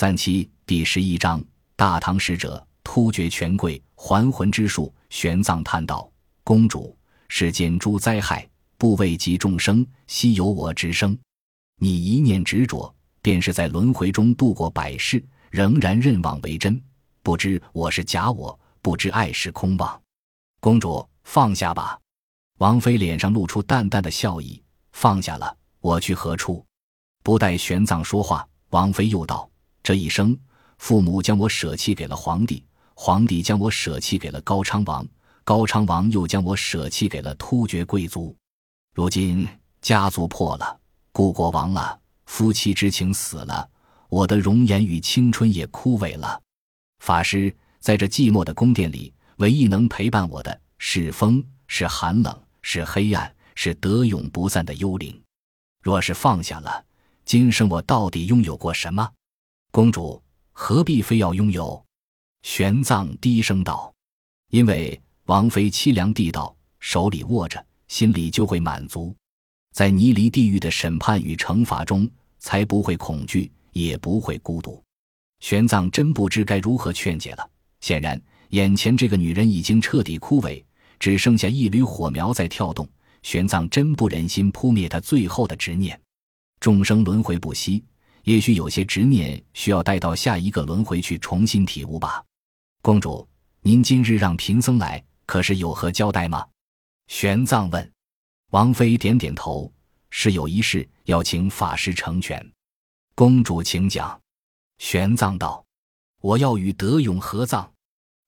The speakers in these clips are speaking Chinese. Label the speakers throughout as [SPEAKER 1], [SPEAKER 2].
[SPEAKER 1] 三七第十一章：大唐使者突厥权贵还魂之术。玄奘叹道：“公主，世间诸灾害，不为及众生，悉由我之生。你一念执着，便是在轮回中度过百世，仍然认妄为真，不知我是假我，不知爱是空妄。公主，放下吧。”王妃脸上露出淡淡的笑意：“放下了，我去何处？”不待玄奘说话，王妃又道。这一生，父母将我舍弃给了皇帝，皇帝将我舍弃给了高昌王，高昌王又将我舍弃给了突厥贵族。如今家族破了，故国亡了，夫妻之情死了，我的容颜与青春也枯萎了。法师在这寂寞的宫殿里，唯一能陪伴我的是风，是寒冷，是黑暗，是得永不散的幽灵。若是放下了，今生我到底拥有过什么？公主何必非要拥有？玄奘低声道：“因为王妃凄凉地道，手里握着，心里就会满足，在泥离地狱的审判与惩罚中，才不会恐惧，也不会孤独。”玄奘真不知该如何劝解了。显然，眼前这个女人已经彻底枯萎，只剩下一缕火苗在跳动。玄奘真不忍心扑灭她最后的执念。众生轮回不息。也许有些执念需要带到下一个轮回去重新体悟吧。公主，您今日让贫僧来，可是有何交代吗？玄奘问。王妃点点头，是有一事要请法师成全。公主请讲。玄奘道：“我要与德勇合葬。”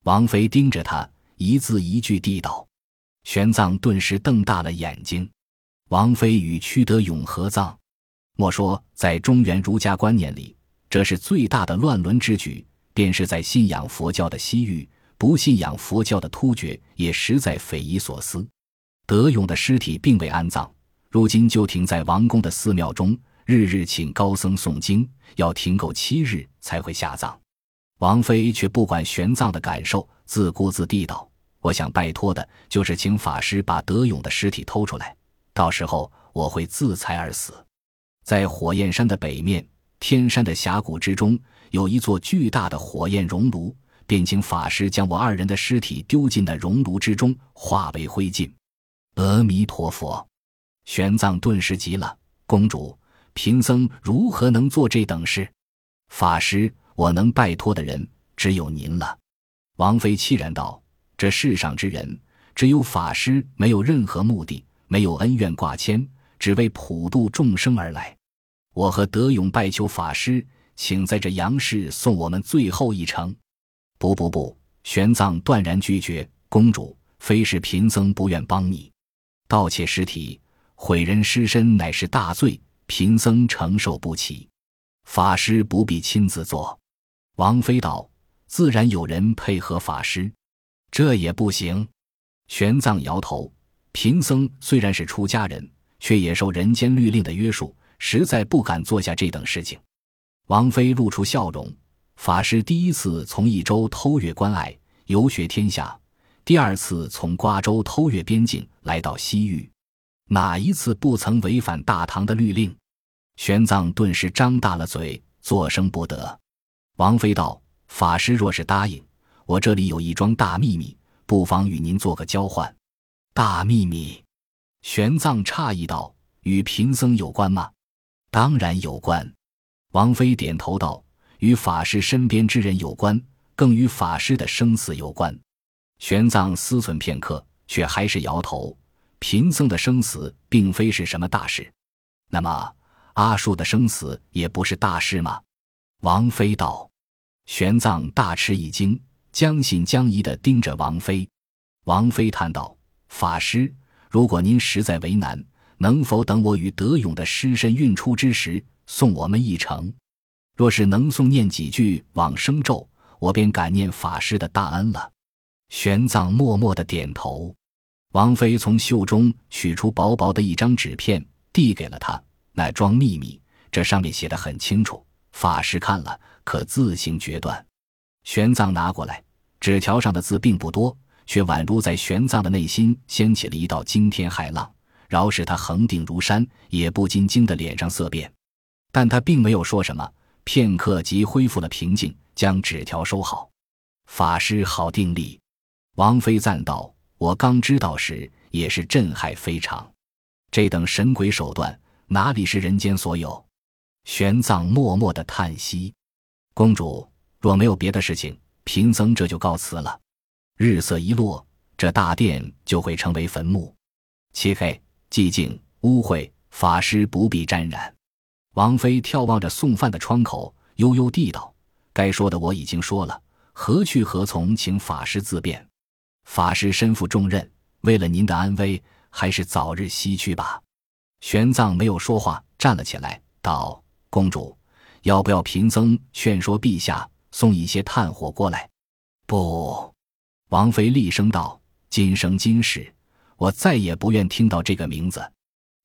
[SPEAKER 1] 王妃盯着他，一字一句地道。玄奘顿时瞪大了眼睛。王妃与屈德勇合葬。莫说在中原儒家观念里，这是最大的乱伦之举；便是在信仰佛教的西域，不信仰佛教的突厥，也实在匪夷所思。德勇的尸体并未安葬，如今就停在王宫的寺庙中，日日请高僧诵经，要停够七日才会下葬。王妃却不管玄奘的感受，自顾自地道：“我想拜托的就是请法师把德勇的尸体偷出来，到时候我会自裁而死。”在火焰山的北面，天山的峡谷之中，有一座巨大的火焰熔炉。便请法师将我二人的尸体丢进那熔炉之中，化为灰烬。阿弥陀佛！玄奘顿时急了：“公主，贫僧如何能做这等事？法师，我能拜托的人只有您了。”王妃凄然道：“这世上之人，只有法师没有任何目的，没有恩怨挂牵。”只为普度众生而来，我和德勇拜求法师，请在这杨氏送我们最后一程。不不不！玄奘断然拒绝。公主，非是贫僧不愿帮你，盗窃尸体、毁人尸身乃是大罪，贫僧承受不起。法师不必亲自做。王妃道：“自然有人配合法师，这也不行。”玄奘摇头：“贫僧虽然是出家人。”却也受人间律令的约束，实在不敢做下这等事情。王妃露出笑容。法师第一次从益州偷越关隘，游学天下；第二次从瓜州偷越边境，来到西域，哪一次不曾违反大唐的律令？玄奘顿时张大了嘴，作声不得。王妃道：“法师若是答应，我这里有一桩大秘密，不妨与您做个交换。”大秘密。玄奘诧异道：“与贫僧有关吗？”“当然有关。”王妃点头道：“与法师身边之人有关，更与法师的生死有关。”玄奘思忖片刻，却还是摇头：“贫僧的生死并非是什么大事。那么阿术的生死也不是大事吗？”王妃道。玄奘大吃一惊，将信将疑地盯着王妃。王妃叹道：“法师。”如果您实在为难，能否等我与德勇的尸身运出之时，送我们一程？若是能诵念几句往生咒，我便感念法师的大恩了。玄奘默默的点头。王妃从袖中取出薄薄的一张纸片，递给了他。那装秘密，这上面写的很清楚，法师看了可自行决断。玄奘拿过来，纸条上的字并不多。却宛如在玄奘的内心掀起了一道惊天骇浪，饶使他恒定如山，也不禁惊得脸上色变。但他并没有说什么，片刻即恢复了平静，将纸条收好。法师好定力，王妃赞道：“我刚知道时，也是震撼非常。这等神鬼手段，哪里是人间所有？”玄奘默默的叹息：“公主，若没有别的事情，贫僧这就告辞了。日色一落，这大殿就会成为坟墓，漆黑、寂静、污秽，法师不必沾染。”王妃眺望着送饭的窗口，悠悠地道：“该说的我已经说了，何去何从，请法师自便。法师身负重任，为了您的安危，还是早日西去吧。”玄奘没有说话，站了起来，道：“公主，要不要贫僧劝说陛下送一些炭火过来？”不，王妃厉声道：“今生今世，我再也不愿听到这个名字。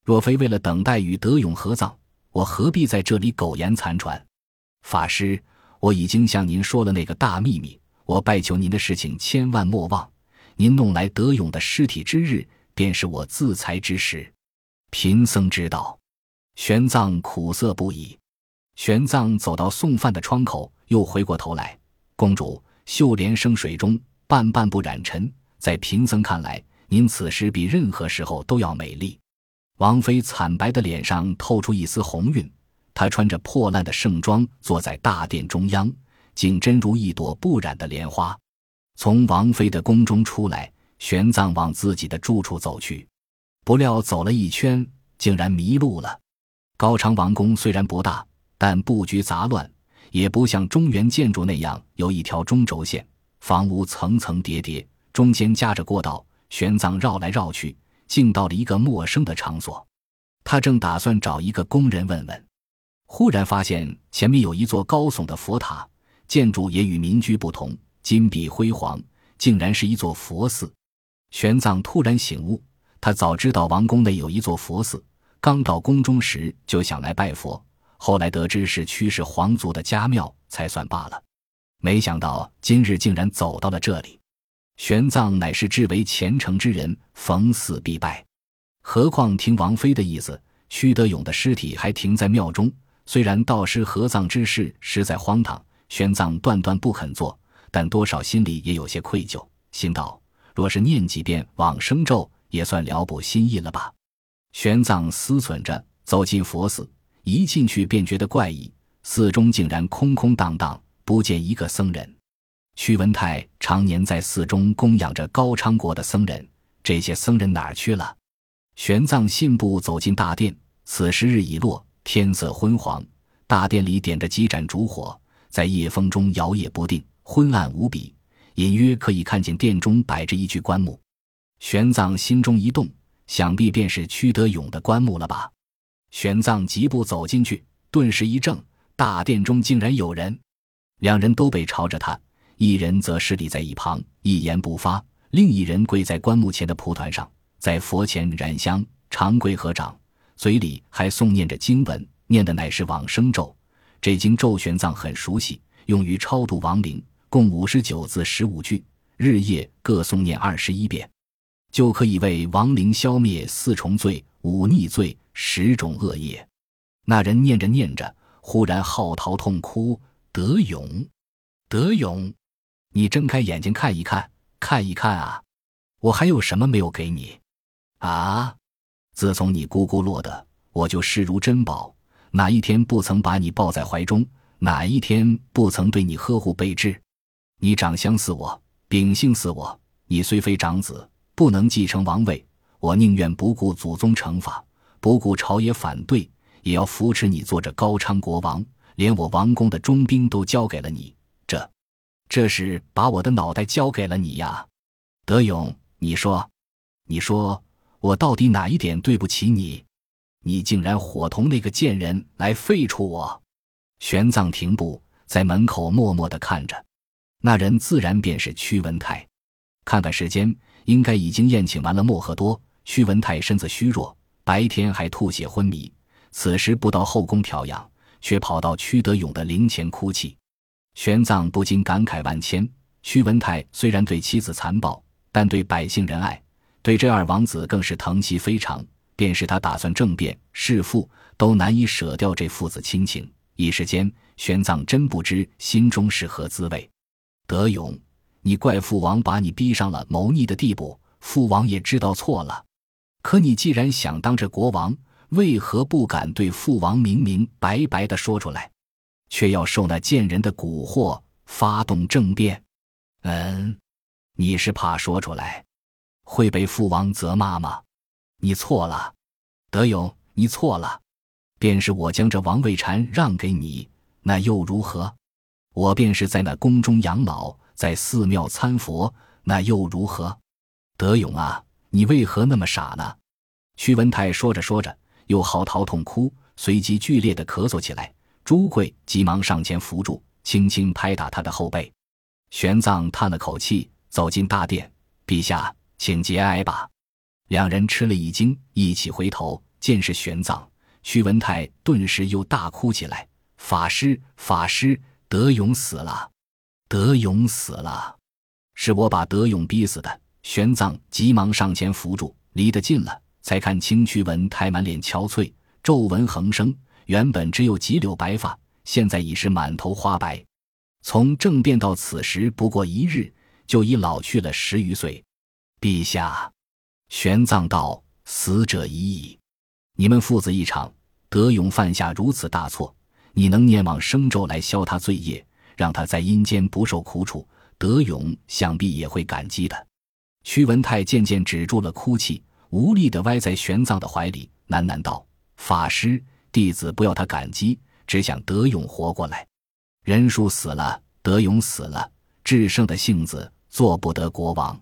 [SPEAKER 1] 若非为了等待与德勇合葬。”我何必在这里苟延残喘？法师，我已经向您说了那个大秘密。我拜求您的事情千万莫忘。您弄来德勇的尸体之日，便是我自裁之时。贫僧知道。玄奘苦涩不已。玄奘走到送饭的窗口，又回过头来。公主，秀莲生水中，半半不染尘。在贫僧看来，您此时比任何时候都要美丽。王妃惨白的脸上透出一丝红晕，她穿着破烂的盛装，坐在大殿中央，竟真如一朵不染的莲花。从王妃的宫中出来，玄奘往自己的住处走去，不料走了一圈，竟然迷路了。高昌王宫虽然不大，但布局杂乱，也不像中原建筑那样有一条中轴线，房屋层层叠叠，中间夹着过道。玄奘绕来绕去。竟到了一个陌生的场所，他正打算找一个工人问问，忽然发现前面有一座高耸的佛塔，建筑也与民居不同，金碧辉煌，竟然是一座佛寺。玄奘突然醒悟，他早知道王宫内有一座佛寺，刚到宫中时就想来拜佛，后来得知是驱使皇族的家庙，才算罢了。没想到今日竟然走到了这里。玄奘乃是至为虔诚之人，逢死必拜。何况听王妃的意思，屈德勇的尸体还停在庙中。虽然道师合葬之事实在荒唐，玄奘断断不肯做，但多少心里也有些愧疚。心道：若是念几遍往生咒，也算了补心意了吧。玄奘思忖着，走进佛寺，一进去便觉得怪异，寺中竟然空空荡荡，不见一个僧人。屈文泰常年在寺中供养着高昌国的僧人，这些僧人哪儿去了？玄奘信步走进大殿，此时日已落，天色昏黄，大殿里点着几盏烛火，在夜风中摇曳不定，昏暗无比，隐约可以看见殿中摆着一具棺木。玄奘心中一动，想必便是屈德勇的棺木了吧？玄奘疾步走进去，顿时一怔，大殿中竟然有人，两人都背朝着他。一人则侍立在一旁，一言不发；另一人跪在棺木前的蒲团上，在佛前燃香、长跪合掌，嘴里还诵念着经文，念的乃是往生咒。这经咒玄奘很熟悉，用于超度亡灵，共五十九字十五句，日夜各诵念二十一遍，就可以为亡灵消灭四重罪、五逆罪、十种恶业。那人念着念着，忽然嚎啕痛哭：“德勇，德勇！”你睁开眼睛看一看，看一看啊！我还有什么没有给你？啊！自从你咕咕落的，我就视如珍宝。哪一天不曾把你抱在怀中？哪一天不曾对你呵护备至？你长相似我，秉性似我。你虽非长子，不能继承王位，我宁愿不顾祖宗惩罚，不顾朝野反对，也要扶持你做这高昌国王。连我王宫的中兵都交给了你，这。这是把我的脑袋交给了你呀，德勇，你说，你说我到底哪一点对不起你？你竟然伙同那个贱人来废除我！玄奘停步在门口默默的看着，那人自然便是屈文泰。看看时间，应该已经宴请完了莫赫多。屈文泰身子虚弱，白天还吐血昏迷，此时不到后宫调养，却跑到屈德勇的灵前哭泣。玄奘不禁感慨万千。屈文泰虽然对妻子残暴，但对百姓仁爱，对这二王子更是疼惜非常。便是他打算政变弑父，都难以舍掉这父子亲情。一时间，玄奘真不知心中是何滋味。德勇，你怪父王把你逼上了谋逆的地步，父王也知道错了。可你既然想当这国王，为何不敢对父王明明白白的说出来，却要受那贱人的蛊惑，发动政变？嗯，你是怕说出来会被父王责骂吗？你错了，德勇，你错了。便是我将这王位禅让给你，那又如何？我便是在那宫中养老，在寺庙参佛，那又如何？德勇啊，你为何那么傻呢？屈文泰说着说着，又嚎啕痛哭，随即剧烈的咳嗽起来。朱贵急忙上前扶住，轻轻拍打他的后背。玄奘叹了口气，走进大殿，陛下，请节哀吧。两人吃了一惊，一起回头，见是玄奘。屈文泰顿时又大哭起来：“法师，法师，德勇死了！德勇死了！是我把德勇逼死的。”玄奘急忙上前扶住，离得近了，才看清屈文泰满脸憔悴，皱纹横生，原本只有几绺白发，现在已是满头花白。从政变到此时不过一日，就已老去了十余岁。陛下，玄奘道：“死者已矣，你们父子一场。”德勇犯下如此大错，你能念往生咒来消他罪业，让他在阴间不受苦楚？德勇想必也会感激的。屈文泰渐渐止住了哭泣，无力地歪在玄奘的怀里，喃喃道：“法师，弟子不要他感激，只想德勇活过来。人数死了，德勇死了，至圣的性子做不得国王。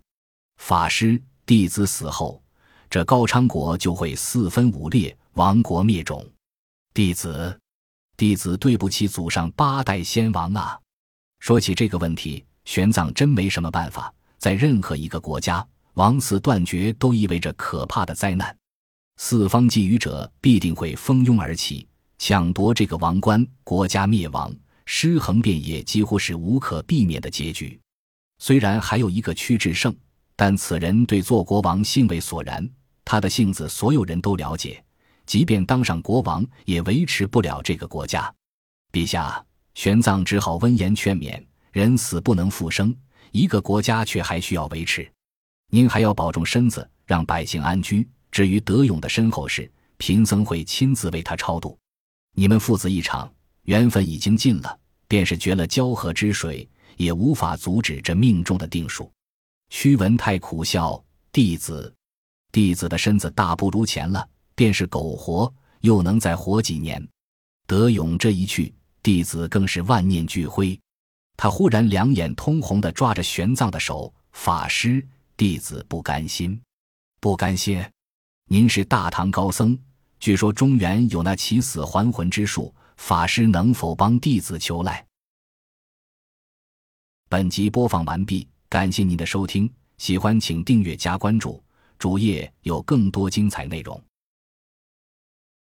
[SPEAKER 1] 法师，弟子死后，这高昌国就会四分五裂，亡国灭种。”弟子，弟子对不起祖上八代先王啊！说起这个问题，玄奘真没什么办法。在任何一个国家，王嗣断绝都意味着可怕的灾难，四方觊觎者必定会蜂拥而起，抢夺这个王冠，国家灭亡，尸横遍野，几乎是无可避免的结局。虽然还有一个屈志胜，但此人对做国王兴味索然，他的性子所有人都了解。即便当上国王，也维持不了这个国家。陛下，玄奘只好温言劝勉：人死不能复生，一个国家却还需要维持。您还要保重身子，让百姓安居。至于德勇的身后事，贫僧会亲自为他超度。你们父子一场，缘分已经尽了，便是绝了交河之水，也无法阻止这命中的定数。屈文泰苦笑：弟子，弟子的身子大不如前了。便是苟活，又能再活几年？德勇这一去，弟子更是万念俱灰。他忽然两眼通红的抓着玄奘的手：“法师，弟子不甘心，不甘心。您是大唐高僧，据说中原有那起死还魂之术，法师能否帮弟子求来？”本集播放完毕，感谢您的收听，喜欢请订阅加关注，主页有更多精彩内容。